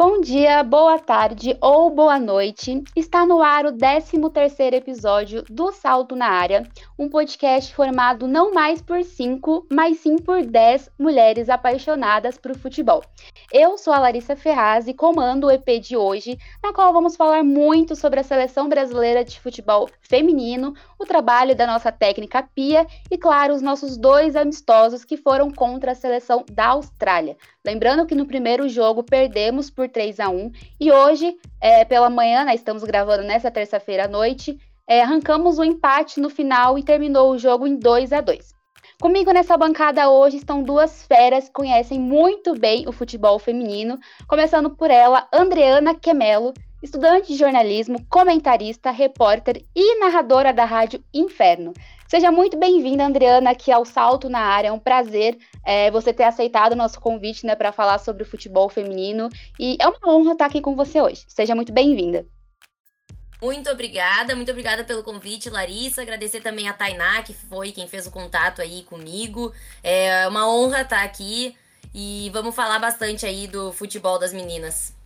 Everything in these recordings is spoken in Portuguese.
Bom dia, boa tarde ou boa noite. Está no ar o 13º episódio do Salto na Área, um podcast formado não mais por cinco, mas sim por dez mulheres apaixonadas por futebol. Eu sou a Larissa Ferraz e comando o EP de hoje, na qual vamos falar muito sobre a seleção brasileira de futebol feminino, o trabalho da nossa técnica Pia e, claro, os nossos dois amistosos que foram contra a seleção da Austrália. Lembrando que no primeiro jogo perdemos por 3 a 1 e hoje, é, pela manhã, né, estamos gravando nessa terça-feira à noite, é, arrancamos o um empate no final e terminou o jogo em 2 a 2 Comigo nessa bancada hoje estão duas feras que conhecem muito bem o futebol feminino, começando por ela, Andreana Quemelo, estudante de jornalismo, comentarista, repórter e narradora da rádio Inferno. Seja muito bem-vinda, Andreana, aqui ao Salto na Área. É um prazer é, você ter aceitado o nosso convite né, para falar sobre o futebol feminino. E é uma honra estar aqui com você hoje. Seja muito bem-vinda. Muito obrigada, muito obrigada pelo convite, Larissa. Agradecer também a Tainá, que foi quem fez o contato aí comigo. É uma honra estar aqui e vamos falar bastante aí do futebol das meninas.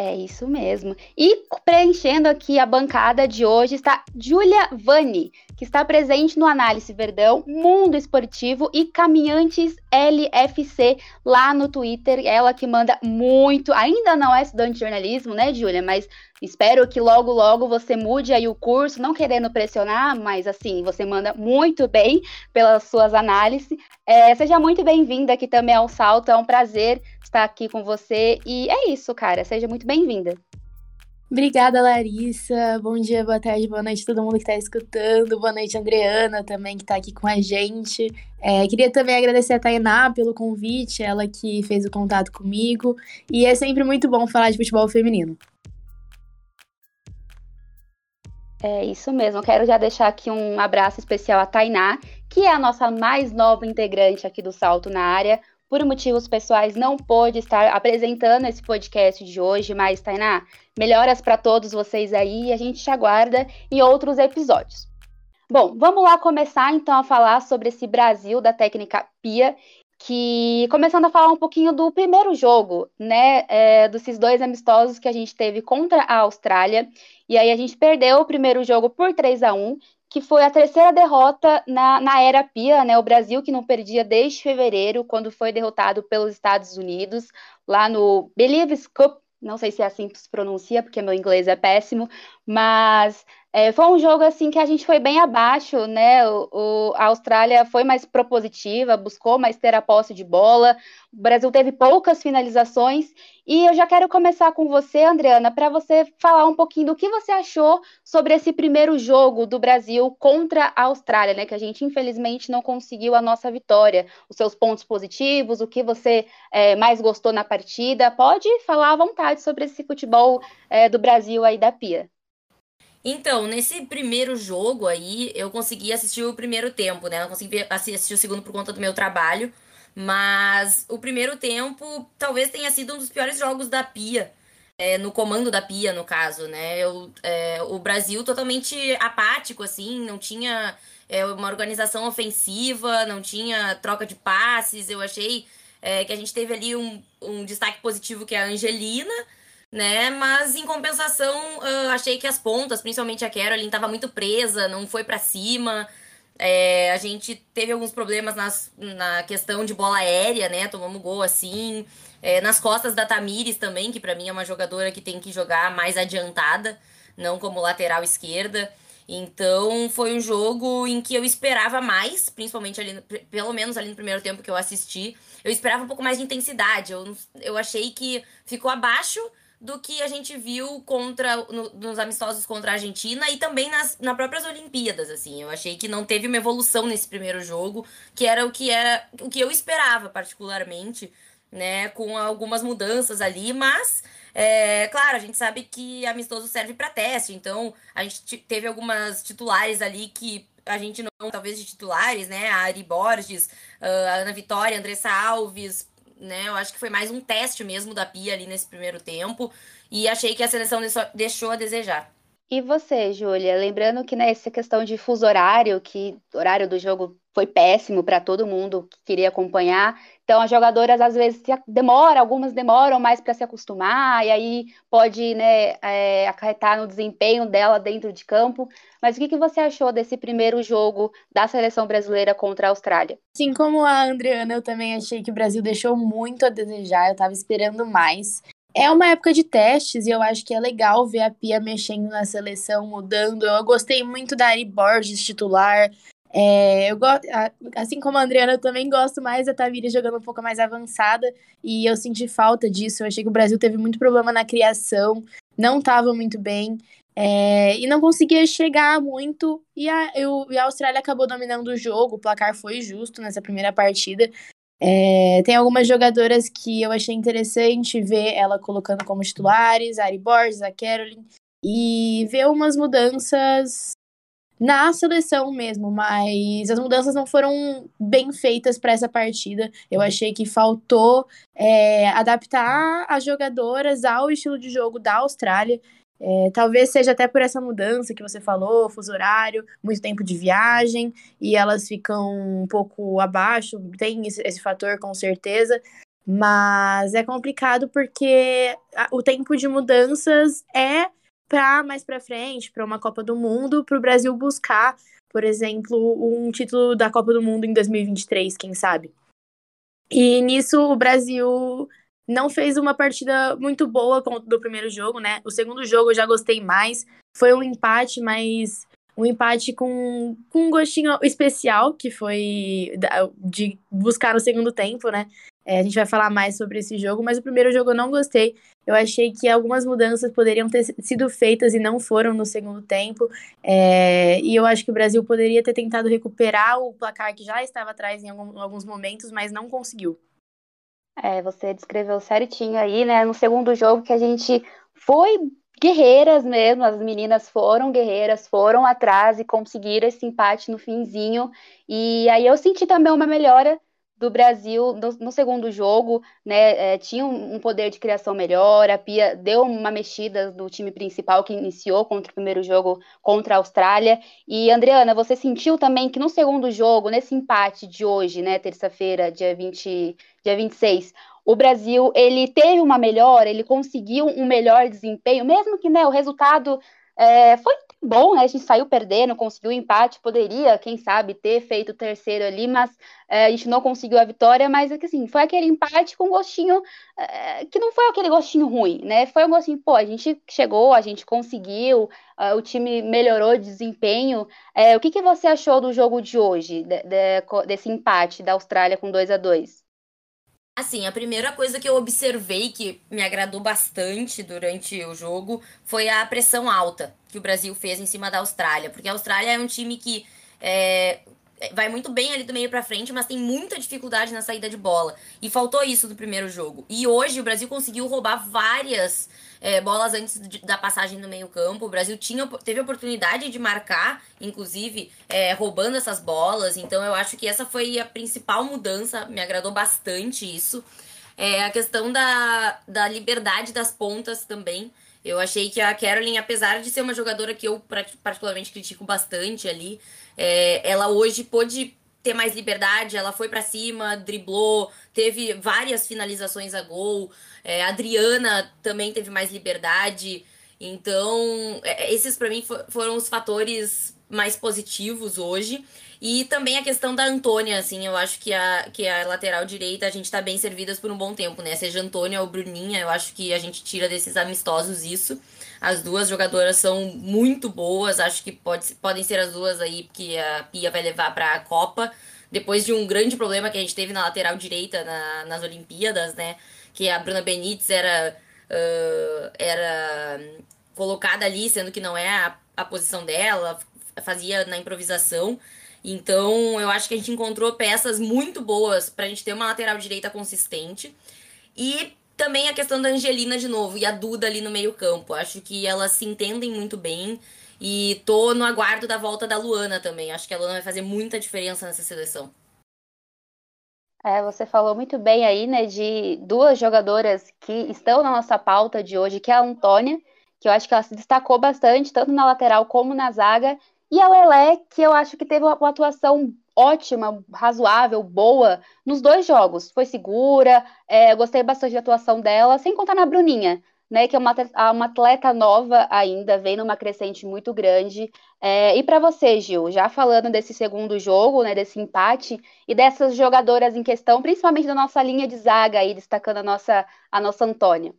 É isso mesmo. E preenchendo aqui a bancada de hoje está Júlia Vani, que está presente no Análise Verdão, Mundo Esportivo e Caminhantes LFC lá no Twitter. Ela que manda muito, ainda não é estudante de jornalismo, né, Júlia? Mas espero que logo, logo você mude aí o curso, não querendo pressionar, mas assim, você manda muito bem pelas suas análises. É, seja muito bem-vinda aqui também ao Salto, é um prazer estar aqui com você. E é isso, cara. Seja muito bem-vinda. Obrigada, Larissa. Bom dia, boa tarde, boa noite a todo mundo que está escutando. Boa noite, Andreana, também, que está aqui com a gente. É, queria também agradecer a Tainá pelo convite, ela que fez o contato comigo. E é sempre muito bom falar de futebol feminino. É isso mesmo. Quero já deixar aqui um abraço especial à Tainá, que é a nossa mais nova integrante aqui do Salto na área por motivos pessoais, não pôde estar apresentando esse podcast de hoje, mas, Tainá, melhoras para todos vocês aí e a gente te aguarda em outros episódios. Bom, vamos lá começar então a falar sobre esse Brasil da técnica Pia, que começando a falar um pouquinho do primeiro jogo, né, é, desses dois amistosos que a gente teve contra a Austrália, e aí a gente perdeu o primeiro jogo por 3 a 1 que foi a terceira derrota na, na era Pia, né? O Brasil que não perdia desde fevereiro, quando foi derrotado pelos Estados Unidos, lá no Believes Cup, não sei se é assim que se pronuncia, porque meu inglês é péssimo, mas é, foi um jogo assim que a gente foi bem abaixo, né? O, o, a Austrália foi mais propositiva, buscou mais ter a posse de bola. O Brasil teve poucas finalizações. E eu já quero começar com você, Andreana, para você falar um pouquinho do que você achou sobre esse primeiro jogo do Brasil contra a Austrália, né? Que a gente infelizmente não conseguiu a nossa vitória. Os seus pontos positivos, o que você é, mais gostou na partida. Pode falar à vontade sobre esse futebol é, do Brasil aí da Pia. Então, nesse primeiro jogo aí, eu consegui assistir o primeiro tempo, né? Não consegui assistir o segundo por conta do meu trabalho. Mas o primeiro tempo talvez tenha sido um dos piores jogos da Pia. É, no comando da Pia, no caso, né? Eu, é, o Brasil totalmente apático, assim, não tinha é, uma organização ofensiva, não tinha troca de passes. Eu achei é, que a gente teve ali um, um destaque positivo que é a Angelina, né? Mas em compensação, uh, achei que as pontas, principalmente a Caroline, estava muito presa, não foi para cima. É, a gente teve alguns problemas nas, na questão de bola aérea, né? Tomamos gol assim. É, nas costas da Tamires também, que para mim é uma jogadora que tem que jogar mais adiantada, não como lateral esquerda. Então foi um jogo em que eu esperava mais, principalmente ali, pelo menos ali no primeiro tempo que eu assisti. Eu esperava um pouco mais de intensidade. Eu, eu achei que ficou abaixo do que a gente viu contra no, nos amistosos contra a Argentina e também nas, nas próprias Olimpíadas, assim. Eu achei que não teve uma evolução nesse primeiro jogo, que era o que era o que eu esperava particularmente, né, com algumas mudanças ali, mas é, claro, a gente sabe que amistoso serve para teste, então a gente teve algumas titulares ali que a gente não, talvez de titulares, né? A Ari Borges, a Ana Vitória, a Andressa Alves, né? Eu acho que foi mais um teste mesmo da Pia ali nesse primeiro tempo. E achei que a seleção deixou a desejar. E você, Júlia? Lembrando que nessa né, questão de fuso horário, que o horário do jogo foi péssimo para todo mundo que queria acompanhar. Então, as jogadoras às vezes demoram, algumas demoram mais para se acostumar, e aí pode né, é, acarretar no desempenho dela dentro de campo. Mas o que, que você achou desse primeiro jogo da seleção brasileira contra a Austrália? Sim, como a Andreana, eu também achei que o Brasil deixou muito a desejar, eu estava esperando mais. É uma época de testes e eu acho que é legal ver a Pia mexendo na seleção, mudando. Eu gostei muito da Ari Borges titular. É, eu gosto, assim como a Adriana, eu também gosto mais da Tavira jogando um pouco mais avançada e eu senti falta disso. Eu achei que o Brasil teve muito problema na criação, não estava muito bem é, e não conseguia chegar muito. E a, eu, e a Austrália acabou dominando o jogo, o placar foi justo nessa primeira partida. É, tem algumas jogadoras que eu achei interessante ver ela colocando como titulares, a Ari Borges, a Caroline, e ver umas mudanças na seleção mesmo, mas as mudanças não foram bem feitas para essa partida. Eu achei que faltou é, adaptar as jogadoras ao estilo de jogo da Austrália. É, talvez seja até por essa mudança que você falou, fuso horário, muito tempo de viagem, e elas ficam um pouco abaixo, tem esse, esse fator com certeza, mas é complicado porque o tempo de mudanças é para mais para frente, para uma Copa do Mundo, para o Brasil buscar, por exemplo, um título da Copa do Mundo em 2023, quem sabe. E nisso o Brasil não fez uma partida muito boa do primeiro jogo, né? O segundo jogo eu já gostei mais. Foi um empate, mas um empate com, com um gostinho especial, que foi de buscar no segundo tempo, né? É, a gente vai falar mais sobre esse jogo, mas o primeiro jogo eu não gostei. Eu achei que algumas mudanças poderiam ter sido feitas e não foram no segundo tempo. É, e eu acho que o Brasil poderia ter tentado recuperar o placar que já estava atrás em alguns momentos, mas não conseguiu. É, você descreveu certinho aí, né? No segundo jogo que a gente foi guerreiras mesmo, as meninas foram guerreiras, foram atrás e conseguiram esse empate no finzinho. E aí eu senti também uma melhora do Brasil no, no segundo jogo, né? É, tinha um, um, poder de criação melhor, a Pia deu uma mexida do time principal que iniciou contra o primeiro jogo contra a Austrália. E, Adriana, você sentiu também que no segundo jogo, nesse empate de hoje, né, terça-feira, dia, 20, dia 26, o Brasil ele teve uma melhora, ele conseguiu um melhor desempenho, mesmo que né, o resultado é, foi bom, né? A gente saiu perdendo, conseguiu o empate, poderia, quem sabe, ter feito o terceiro ali, mas é, a gente não conseguiu a vitória, mas é assim, foi aquele empate com gostinho é, que não foi aquele gostinho ruim, né? Foi um gostinho, pô, a gente chegou, a gente conseguiu, é, o time melhorou de desempenho. É, o que, que você achou do jogo de hoje, de, de, desse empate da Austrália com 2 a 2 Assim, a primeira coisa que eu observei que me agradou bastante durante o jogo foi a pressão alta que o Brasil fez em cima da Austrália. Porque a Austrália é um time que é, vai muito bem ali do meio para frente, mas tem muita dificuldade na saída de bola. E faltou isso no primeiro jogo. E hoje o Brasil conseguiu roubar várias é, bolas antes de, da passagem no meio-campo. O Brasil tinha, teve oportunidade de marcar, inclusive, é, roubando essas bolas. Então eu acho que essa foi a principal mudança. Me agradou bastante isso. É, a questão da, da liberdade das pontas também. Eu achei que a Caroline, apesar de ser uma jogadora que eu particularmente critico bastante ali, é, ela hoje pôde ter mais liberdade, ela foi para cima, driblou, teve várias finalizações a gol. É, a Adriana também teve mais liberdade. Então, é, esses para mim foram os fatores mais positivos hoje. E também a questão da Antônia, assim, eu acho que a, que a lateral direita a gente tá bem servidas por um bom tempo, né? Seja Antônia ou Bruninha, eu acho que a gente tira desses amistosos isso. As duas jogadoras são muito boas, acho que pode, podem ser as duas aí que a Pia vai levar para a Copa. Depois de um grande problema que a gente teve na lateral direita na, nas Olimpíadas, né? Que a Bruna Benítez era, uh, era colocada ali, sendo que não é a, a posição dela, fazia na improvisação. Então, eu acho que a gente encontrou peças muito boas para a gente ter uma lateral direita consistente. E também a questão da Angelina de novo e a Duda ali no meio-campo. Acho que elas se entendem muito bem. E tô no aguardo da volta da Luana também. Acho que a Luana vai fazer muita diferença nessa seleção. É, você falou muito bem aí, né, de duas jogadoras que estão na nossa pauta de hoje, que é a Antônia, que eu acho que ela se destacou bastante, tanto na lateral como na zaga. E a Lelé, que eu acho que teve uma atuação ótima, razoável, boa nos dois jogos. Foi segura, é, gostei bastante da atuação dela, sem contar na Bruninha, né? Que é uma, uma atleta nova ainda, vem numa crescente muito grande. É, e para você, Gil, já falando desse segundo jogo, né? Desse empate e dessas jogadoras em questão, principalmente da nossa linha de zaga aí, destacando a nossa, a nossa Antônia.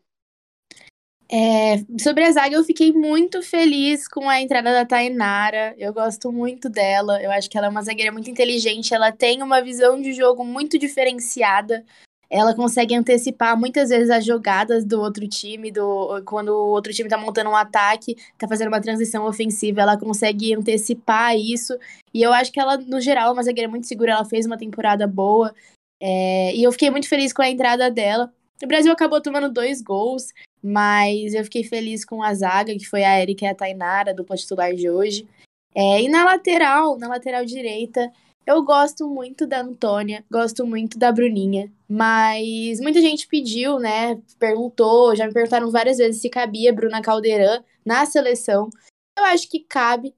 É, sobre a zaga, eu fiquei muito feliz com a entrada da Tainara. Eu gosto muito dela. Eu acho que ela é uma zagueira muito inteligente. Ela tem uma visão de jogo muito diferenciada. Ela consegue antecipar muitas vezes as jogadas do outro time, do quando o outro time tá montando um ataque, tá fazendo uma transição ofensiva, ela consegue antecipar isso. E eu acho que ela, no geral, é uma zagueira muito segura. Ela fez uma temporada boa. É, e eu fiquei muito feliz com a entrada dela. O Brasil acabou tomando dois gols. Mas eu fiquei feliz com a zaga, que foi a Erika e a Tainara, dupla titular de hoje. É, e na lateral, na lateral direita, eu gosto muito da Antônia, gosto muito da Bruninha, mas muita gente pediu, né? Perguntou, já me perguntaram várias vezes se cabia Bruna Caldeirão na seleção. Eu acho que cabe,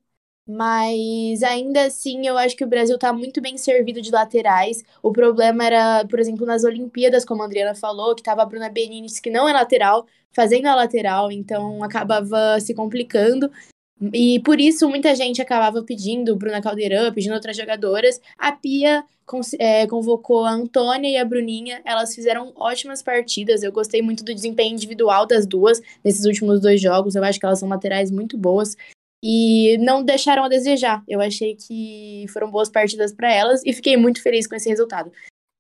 mas ainda assim, eu acho que o Brasil está muito bem servido de laterais. O problema era, por exemplo, nas Olimpíadas, como a Adriana falou, que estava a Bruna Benítez, que não é lateral, fazendo a lateral, então acabava se complicando. E por isso muita gente acabava pedindo Bruna Caldeirão, pedindo outras jogadoras. A Pia é, convocou a Antônia e a Bruninha. Elas fizeram ótimas partidas. Eu gostei muito do desempenho individual das duas nesses últimos dois jogos. Eu acho que elas são laterais muito boas e não deixaram a desejar. Eu achei que foram boas partidas para elas e fiquei muito feliz com esse resultado.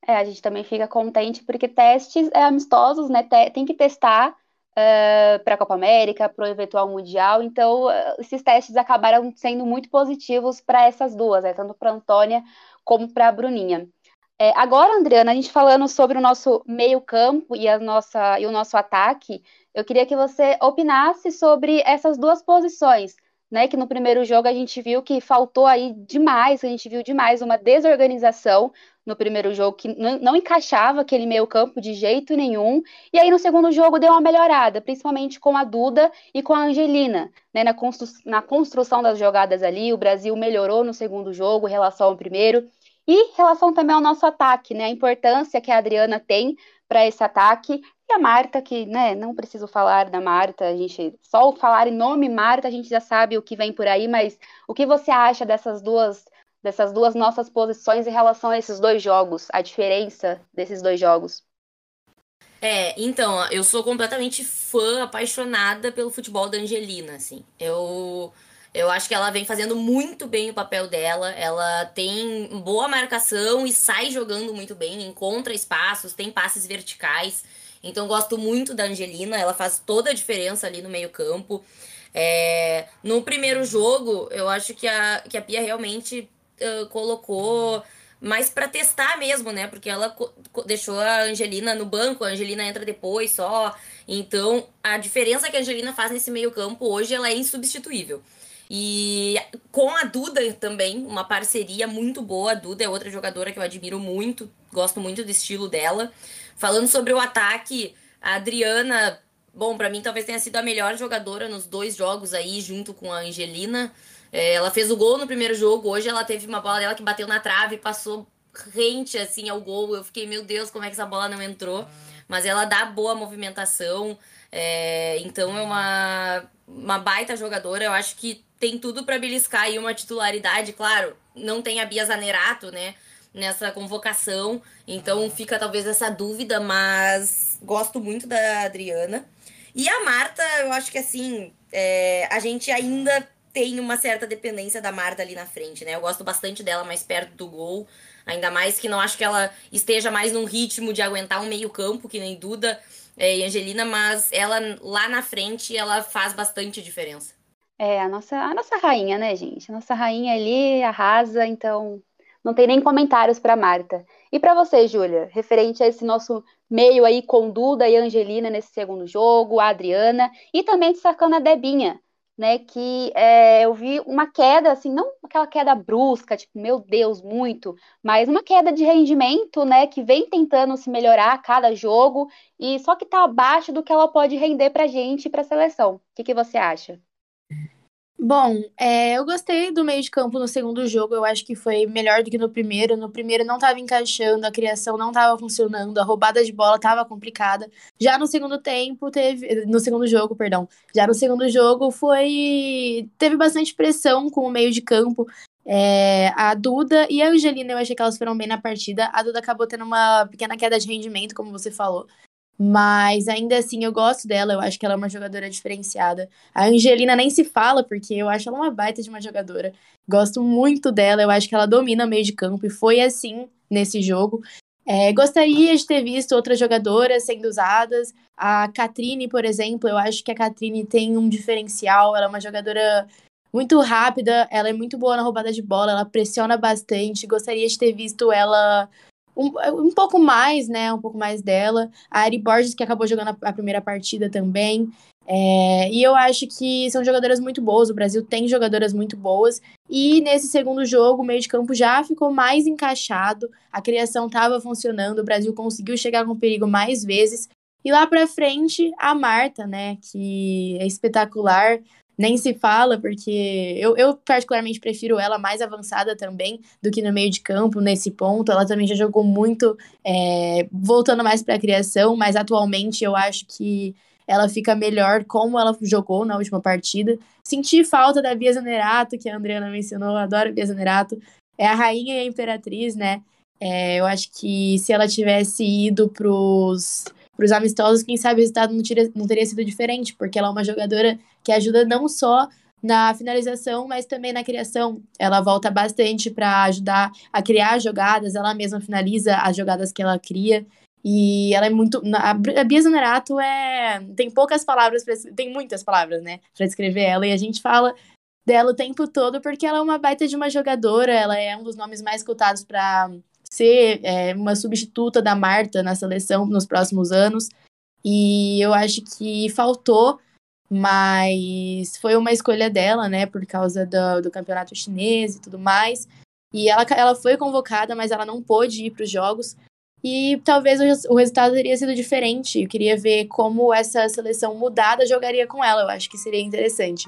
É, a gente também fica contente porque testes é, amistosos, né? Tem que testar uh, para a Copa América, para o eventual Mundial. Então, esses testes acabaram sendo muito positivos para essas duas, né? tanto para a Antônia como para a Bruninha. É, agora, Adriana, a gente falando sobre o nosso meio-campo e, e o nosso ataque, eu queria que você opinasse sobre essas duas posições né? Que no primeiro jogo a gente viu que faltou aí demais, a gente viu demais uma desorganização no primeiro jogo que não, encaixava aquele meio campo de jeito nenhum. E aí no segundo jogo deu uma melhorada, principalmente com a Duda e com a Angelina, né? Na, constru na construção das jogadas ali, o Brasil melhorou no segundo jogo em relação ao primeiro. E em relação também ao nosso ataque, né? A importância que a Adriana tem para esse ataque a Marta, que, né, não preciso falar da Marta, a gente só falar em nome Marta, a gente já sabe o que vem por aí, mas o que você acha dessas duas dessas duas nossas posições em relação a esses dois jogos, a diferença desses dois jogos? É, então, eu sou completamente fã, apaixonada pelo futebol da Angelina, assim. Eu eu acho que ela vem fazendo muito bem o papel dela. Ela tem boa marcação e sai jogando muito bem, encontra espaços, tem passes verticais. Então gosto muito da Angelina, ela faz toda a diferença ali no meio-campo. É, no primeiro jogo, eu acho que a, que a Pia realmente uh, colocou mais para testar mesmo, né? Porque ela deixou a Angelina no banco, a Angelina entra depois só. Então, a diferença que a Angelina faz nesse meio-campo hoje, ela é insubstituível. E com a Duda também, uma parceria muito boa. A Duda é outra jogadora que eu admiro muito, gosto muito do estilo dela. Falando sobre o ataque, a Adriana, bom, para mim talvez tenha sido a melhor jogadora nos dois jogos aí, junto com a Angelina. É, ela fez o gol no primeiro jogo, hoje ela teve uma bola dela que bateu na trave passou rente assim ao gol. Eu fiquei, meu Deus, como é que essa bola não entrou? Mas ela dá boa movimentação, é, então é uma, uma baita jogadora. Eu acho que tem tudo para beliscar aí uma titularidade, claro. Não tem a Bia Zanerato, né? nessa convocação. Então fica talvez essa dúvida, mas gosto muito da Adriana. E a Marta, eu acho que assim, é, a gente ainda tem uma certa dependência da Marta ali na frente, né? Eu gosto bastante dela mais perto do gol. Ainda mais que não acho que ela esteja mais num ritmo de aguentar um meio-campo, que nem Duda é, e Angelina, mas ela lá na frente ela faz bastante diferença. É, a nossa, a nossa rainha, né, gente? A nossa rainha ali arrasa, então não tem nem comentários para Marta. E para você, Júlia, referente a esse nosso meio aí com Duda e Angelina nesse segundo jogo, a Adriana, e também destacando a Debinha, né, que é, eu vi uma queda, assim, não aquela queda brusca, tipo, meu Deus, muito, mas uma queda de rendimento, né, que vem tentando se melhorar a cada jogo, e só que tá abaixo do que ela pode render pra gente e pra seleção. O que, que você acha? Bom, é, eu gostei do meio de campo no segundo jogo. Eu acho que foi melhor do que no primeiro. No primeiro não estava encaixando, a criação não estava funcionando, a roubada de bola estava complicada. Já no segundo tempo teve, no segundo jogo, perdão. Já no segundo jogo foi teve bastante pressão com o meio de campo. É, a Duda e a Angelina, eu achei que elas foram bem na partida. A Duda acabou tendo uma pequena queda de rendimento, como você falou. Mas ainda assim eu gosto dela, eu acho que ela é uma jogadora diferenciada. A Angelina nem se fala, porque eu acho ela uma baita de uma jogadora. Gosto muito dela, eu acho que ela domina o meio de campo e foi assim nesse jogo. É, gostaria de ter visto outras jogadoras sendo usadas. A Catrine, por exemplo, eu acho que a Catrine tem um diferencial. Ela é uma jogadora muito rápida, ela é muito boa na roubada de bola, ela pressiona bastante. Gostaria de ter visto ela um, um pouco mais, né? Um pouco mais dela. A Ari Borges, que acabou jogando a, a primeira partida também. É, e eu acho que são jogadoras muito boas. O Brasil tem jogadoras muito boas. E nesse segundo jogo, o meio de campo já ficou mais encaixado. A criação estava funcionando. O Brasil conseguiu chegar com perigo mais vezes. E lá para frente, a Marta, né? Que é espetacular nem se fala, porque eu, eu particularmente prefiro ela mais avançada também do que no meio de campo, nesse ponto. Ela também já jogou muito, é, voltando mais para a criação, mas atualmente eu acho que ela fica melhor como ela jogou na última partida. Senti falta da Bia Zanerato, que a Adriana mencionou, eu adoro a Bia Zanerato. É a rainha e a imperatriz, né? É, eu acho que se ela tivesse ido pros para os amistosos, quem sabe o resultado não, tira, não teria sido diferente, porque ela é uma jogadora que ajuda não só na finalização, mas também na criação. Ela volta bastante para ajudar a criar jogadas, ela mesma finaliza as jogadas que ela cria. E ela é muito. A Bia Zanerato é. Tem poucas palavras, pra, tem muitas palavras, né, para descrever ela, e a gente fala dela o tempo todo porque ela é uma baita de uma jogadora, ela é um dos nomes mais escutados para ser é, uma substituta da Marta na seleção nos próximos anos. E eu acho que faltou, mas foi uma escolha dela, né, por causa do, do campeonato chinês e tudo mais. E ela, ela foi convocada, mas ela não pôde ir para os jogos. E talvez o, o resultado teria sido diferente. Eu queria ver como essa seleção mudada jogaria com ela. Eu acho que seria interessante.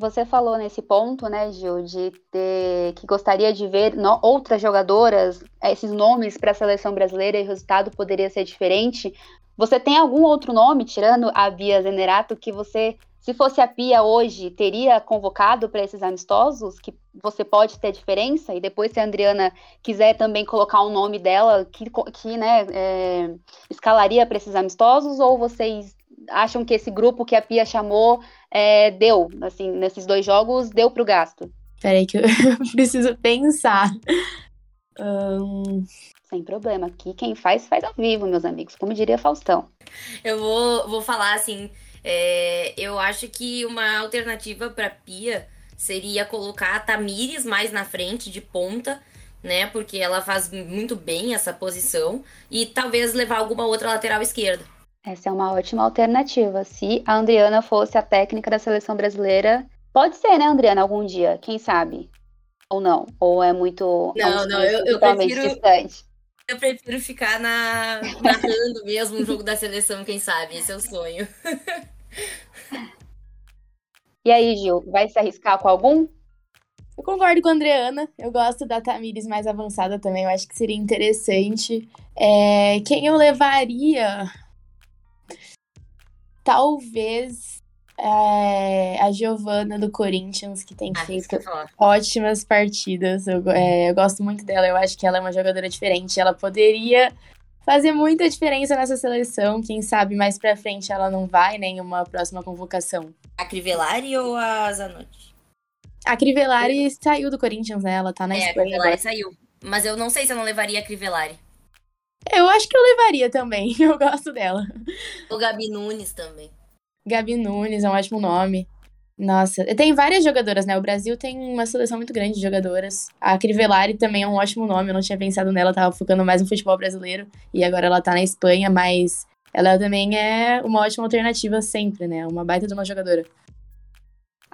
Você falou nesse ponto, né, Gil, de ter, que gostaria de ver no, outras jogadoras, esses nomes para a seleção brasileira e o resultado poderia ser diferente. Você tem algum outro nome, tirando a Bia Zenerato, que você, se fosse a Pia hoje, teria convocado para esses amistosos, que você pode ter diferença? E depois, se a Adriana quiser também colocar um nome dela, que, que né, é, escalaria para esses amistosos, ou vocês acham que esse grupo que a Pia chamou é, deu, assim, nesses dois jogos, deu pro gasto? Peraí que eu preciso pensar. Um... Sem problema. Aqui quem faz, faz ao vivo, meus amigos. Como diria Faustão. Eu vou, vou falar assim. É, eu acho que uma alternativa para Pia seria colocar a Tamires mais na frente, de ponta, né? Porque ela faz muito bem essa posição. E talvez levar alguma outra lateral esquerda. Essa é uma ótima alternativa. Se a Andriana fosse a técnica da seleção brasileira, pode ser, né, Andriana, algum dia, quem sabe? Ou não? Ou é muito. Não, não, eu, eu prefiro. Distante. Eu prefiro ficar na, narrando mesmo um jogo da seleção, quem sabe? Esse é o sonho. E aí, Gil, vai se arriscar com algum? Eu concordo com a Andreana. Eu gosto da Tamires mais avançada também. Eu acho que seria interessante. É, quem eu levaria? Talvez é, a Giovana do Corinthians, que tem ah, feito ótimas partidas. Eu, é, eu gosto muito dela, eu acho que ela é uma jogadora diferente. Ela poderia fazer muita diferença nessa seleção. Quem sabe mais pra frente ela não vai né, em uma próxima convocação. A Crivellari ou a Zanotti? A Crivellari saiu do Corinthians, né? Ela tá na é, Espanha. A Crivellari agora. saiu. Mas eu não sei se eu não levaria a Crivellari. Eu acho que eu levaria também. Eu gosto dela. O Gabi Nunes também. Gabi Nunes é um ótimo nome. Nossa, tem várias jogadoras, né? O Brasil tem uma seleção muito grande de jogadoras. A Crivellari também é um ótimo nome, eu não tinha pensado nela, tava focando mais no futebol brasileiro. E agora ela tá na Espanha, mas ela também é uma ótima alternativa sempre, né? Uma baita de uma jogadora.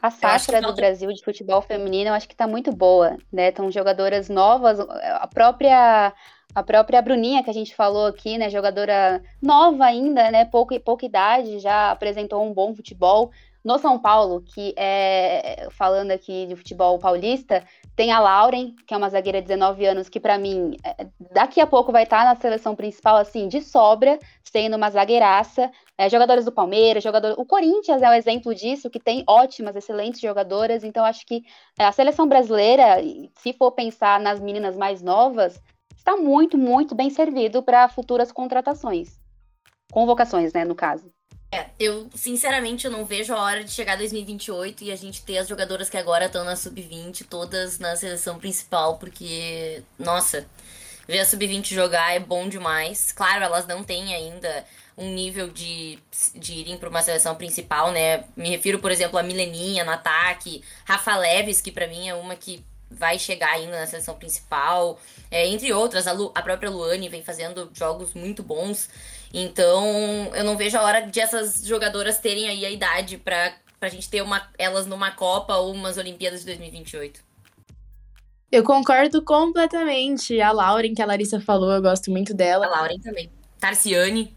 A safra do Brasil de futebol feminino, eu acho que está muito boa, né? Estão jogadoras novas, a própria a própria Bruninha que a gente falou aqui, né, jogadora nova ainda, né, pouca pouca idade, já apresentou um bom futebol. No São Paulo, que é falando aqui de futebol paulista, tem a Lauren, que é uma zagueira de 19 anos, que para mim é, daqui a pouco vai estar tá na seleção principal assim de sobra, sendo uma zagueiraça. É, jogadores do Palmeiras, jogador, o Corinthians é um exemplo disso, que tem ótimas, excelentes jogadoras. Então acho que é, a seleção brasileira, se for pensar nas meninas mais novas, está muito, muito bem servido para futuras contratações, convocações, né, no caso. É, eu sinceramente eu não vejo a hora de chegar 2028 e a gente ter as jogadoras que agora estão na sub-20 todas na seleção principal, porque, nossa, ver a sub-20 jogar é bom demais. Claro, elas não têm ainda um nível de, de irem para uma seleção principal, né? Me refiro, por exemplo, a Mileninha no ataque, Rafa Leves, que para mim é uma que vai chegar ainda na seleção principal, é, entre outras, a, Lu, a própria Luane vem fazendo jogos muito bons. Então, eu não vejo a hora de essas jogadoras terem aí a idade para a gente ter uma, elas numa Copa ou umas Olimpíadas de 2028. Eu concordo completamente. A Lauren, que a Larissa falou, eu gosto muito dela. A Lauren também. Tarciane.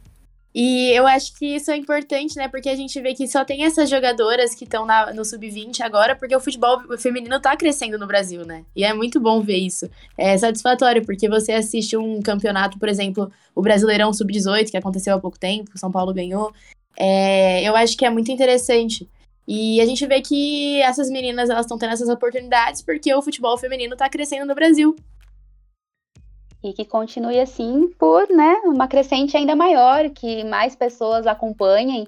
E eu acho que isso é importante, né? Porque a gente vê que só tem essas jogadoras que estão no sub-20 agora, porque o futebol feminino tá crescendo no Brasil, né? E é muito bom ver isso. É satisfatório, porque você assiste um campeonato, por exemplo, o Brasileirão Sub-18, que aconteceu há pouco tempo, São Paulo ganhou. É, eu acho que é muito interessante. E a gente vê que essas meninas elas estão tendo essas oportunidades porque o futebol feminino tá crescendo no Brasil e que continue assim por né, uma crescente ainda maior, que mais pessoas acompanhem.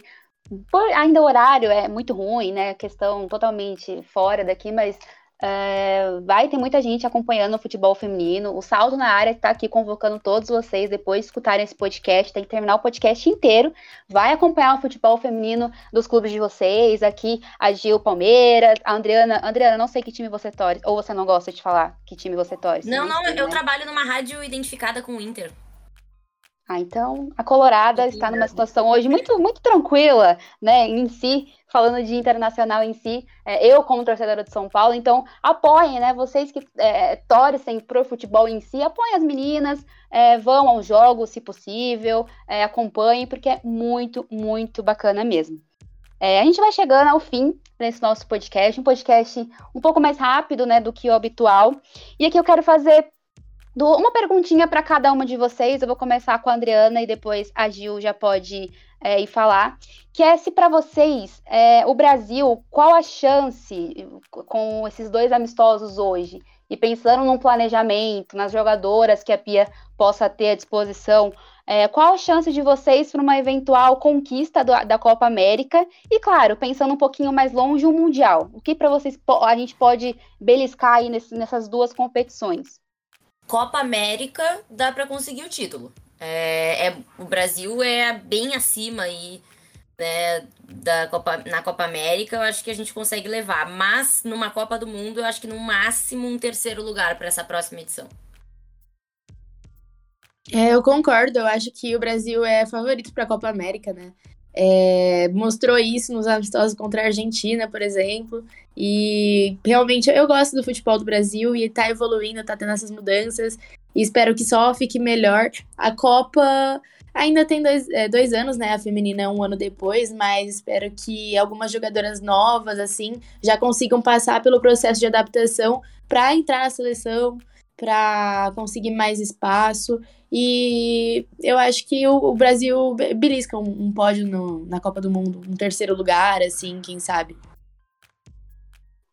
Por, ainda o horário é muito ruim, né? Questão totalmente fora daqui, mas é, vai ter muita gente acompanhando o futebol feminino. O Saldo na área está aqui convocando todos vocês depois de escutarem esse podcast. Tem que terminar o podcast inteiro. Vai acompanhar o futebol feminino dos clubes de vocês. Aqui a Gil Palmeiras, a Adriana. Adriana, não sei que time você torce. Ou você não gosta de falar que time você torce? Não, não, eu né? trabalho numa rádio identificada com o Inter. Ah, então a Colorada está numa situação hoje muito, muito tranquila, né, em si, falando de internacional em si, é, eu como torcedora de São Paulo, então apoiem, né, vocês que é, torcem pro futebol em si, apoiem as meninas, é, vão aos jogos, se possível, é, acompanhem, porque é muito, muito bacana mesmo. É, a gente vai chegando ao fim desse nosso podcast, um podcast um pouco mais rápido, né, do que o habitual, e aqui eu quero fazer uma perguntinha para cada uma de vocês. Eu vou começar com a Adriana e depois a Gil já pode é, ir falar. Que é se para vocês, é, o Brasil, qual a chance com esses dois amistosos hoje? E pensando num planejamento, nas jogadoras que a Pia possa ter à disposição, é, qual a chance de vocês para uma eventual conquista do, da Copa América? E claro, pensando um pouquinho mais longe, o Mundial. O que para vocês a gente pode beliscar aí nesse, nessas duas competições? Copa América dá para conseguir o título. É, é, o Brasil é bem acima aí né, da Copa, na Copa América, eu acho que a gente consegue levar. Mas numa Copa do Mundo, eu acho que no máximo um terceiro lugar para essa próxima edição. É, eu concordo, eu acho que o Brasil é favorito para a Copa América, né? É, mostrou isso nos amistosos contra a Argentina, por exemplo. E realmente eu gosto do futebol do Brasil e tá evoluindo, tá tendo essas mudanças. E espero que só fique melhor. A Copa ainda tem dois, é, dois anos, né? A feminina é um ano depois, mas espero que algumas jogadoras novas, assim, já consigam passar pelo processo de adaptação para entrar na seleção, para conseguir mais espaço. E eu acho que o, o Brasil belisca um, um pódio no, na Copa do Mundo, um terceiro lugar, assim, quem sabe.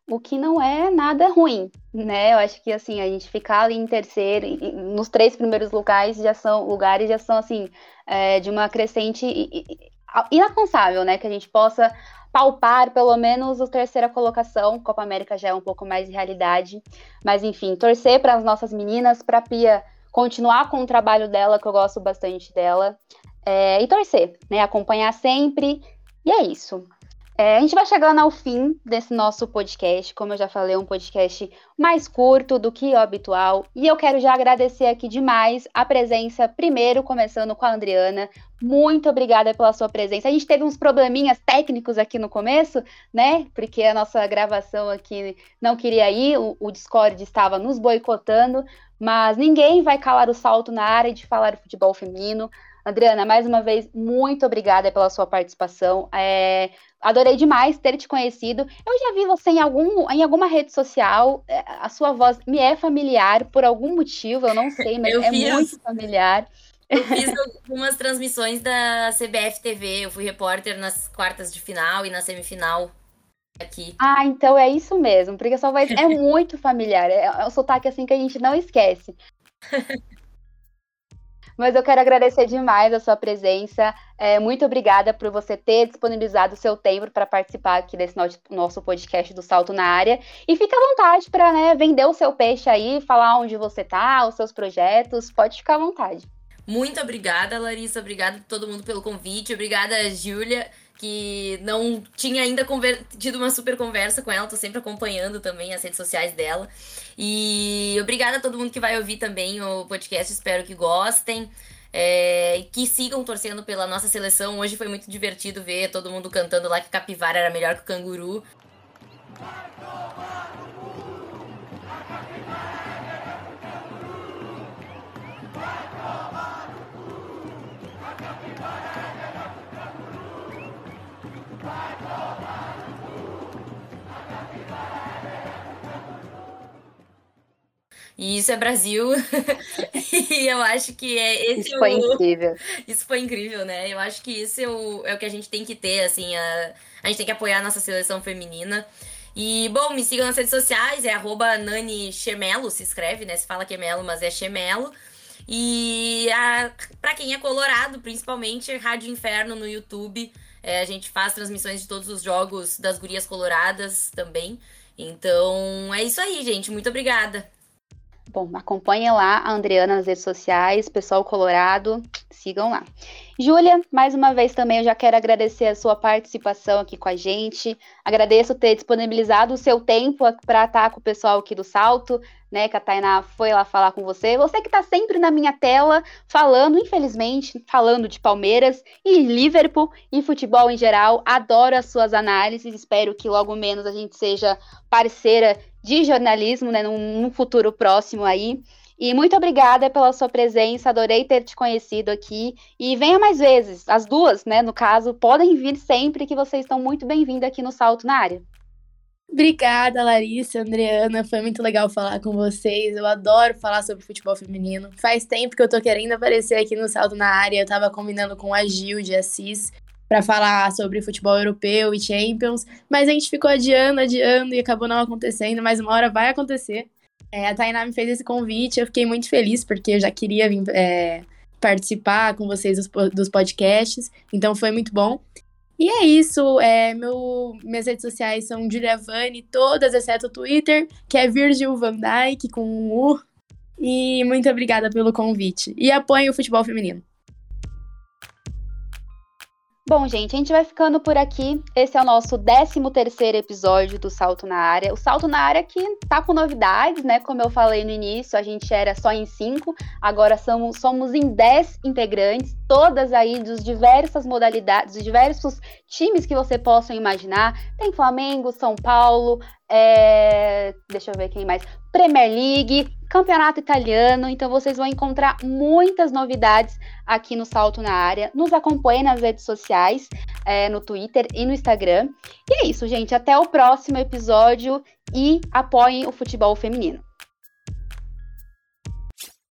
O que não é nada ruim, né? Eu acho que assim, a gente ficar ali em terceiro, nos três primeiros lugares já são lugares já são assim, é, de uma crescente inalcançável, né? Que a gente possa palpar pelo menos a terceira colocação. Copa América já é um pouco mais realidade. Mas enfim, torcer para as nossas meninas, para Pia continuar com o trabalho dela, que eu gosto bastante dela. É, e torcer, né? Acompanhar sempre. E é isso. É, a gente vai chegando ao fim desse nosso podcast. Como eu já falei, um podcast mais curto do que o habitual. E eu quero já agradecer aqui demais a presença, primeiro começando com a Adriana. Muito obrigada pela sua presença. A gente teve uns probleminhas técnicos aqui no começo, né? Porque a nossa gravação aqui não queria ir, o, o Discord estava nos boicotando, mas ninguém vai calar o salto na área de falar futebol feminino. Adriana, mais uma vez, muito obrigada pela sua participação. É, adorei demais ter te conhecido. Eu já vi você em, algum, em alguma rede social. É, a sua voz me é familiar por algum motivo, eu não sei, mas é fiz, muito familiar. Eu fiz algumas transmissões da CBF TV. Eu fui repórter nas quartas de final e na semifinal. Aqui. Ah, então é isso mesmo, porque a sua voz é muito familiar. É, é um sotaque assim que a gente não esquece. Mas eu quero agradecer demais a sua presença. É, muito obrigada por você ter disponibilizado o seu tempo para participar aqui desse nosso podcast do Salto na Área. E fica à vontade para né, vender o seu peixe aí, falar onde você está, os seus projetos. Pode ficar à vontade. Muito obrigada, Larissa. Obrigada a todo mundo pelo convite. Obrigada, Júlia que não tinha ainda tido uma super conversa com ela, tô sempre acompanhando também as redes sociais dela. E obrigada a todo mundo que vai ouvir também o podcast, espero que gostem. É, que sigam torcendo pela nossa seleção. Hoje foi muito divertido ver todo mundo cantando lá que capivara era melhor que o canguru. E isso é Brasil. e eu acho que é esse isso foi o... incrível. Isso foi incrível, né? Eu acho que isso é o, é o que a gente tem que ter, assim, a, a gente tem que apoiar a nossa seleção feminina. E, bom, me sigam nas redes sociais, é arroba Nani Chemelo, se escreve, né? Se fala que é Melo, mas é Chemelo. E a, pra quem é colorado, principalmente, Rádio Inferno no YouTube. É, a gente faz transmissões de todos os jogos das gurias coloradas também. Então, é isso aí, gente. Muito obrigada. Bom, acompanhem lá a Andreana nas redes sociais, pessoal colorado, sigam lá. Júlia, mais uma vez também eu já quero agradecer a sua participação aqui com a gente. Agradeço ter disponibilizado o seu tempo para estar com o pessoal aqui do Salto, né? Que a Tainá foi lá falar com você. Você que está sempre na minha tela, falando, infelizmente, falando de Palmeiras e Liverpool e futebol em geral. Adoro as suas análises. Espero que logo menos a gente seja parceira de jornalismo, né, num, num futuro próximo aí. E muito obrigada pela sua presença, adorei ter te conhecido aqui. E venha mais vezes, as duas, né, no caso, podem vir sempre que vocês estão muito bem-vindas aqui no Salto na Área. Obrigada, Larissa, Andreana, foi muito legal falar com vocês. Eu adoro falar sobre futebol feminino. Faz tempo que eu tô querendo aparecer aqui no Salto na Área. Eu tava combinando com a Gil de Assis para falar sobre futebol europeu e Champions, mas a gente ficou adiando, adiando e acabou não acontecendo, mas uma hora vai acontecer. É, a Tainá me fez esse convite, eu fiquei muito feliz, porque eu já queria vir é, participar com vocês dos, dos, podcasts, então foi muito bom. E é isso, é, meu, minhas redes sociais são Julia Vani, todas exceto o Twitter, que é Virgil Van Dyke com um U. E muito obrigada pelo convite. E apoiem o futebol feminino. Bom, gente, a gente vai ficando por aqui. Esse é o nosso 13 terceiro episódio do Salto na Área. O Salto na Área que tá com novidades, né? Como eu falei no início, a gente era só em cinco, agora somos, somos em 10 integrantes, todas aí dos diversas modalidades, dos diversos times que você possa imaginar. Tem Flamengo, São Paulo, é... deixa eu ver quem mais. Premier League, Campeonato Italiano. Então vocês vão encontrar muitas novidades aqui no Salto na Área. Nos acompanhe nas redes sociais, é, no Twitter e no Instagram. E é isso, gente. Até o próximo episódio e apoiem o futebol feminino.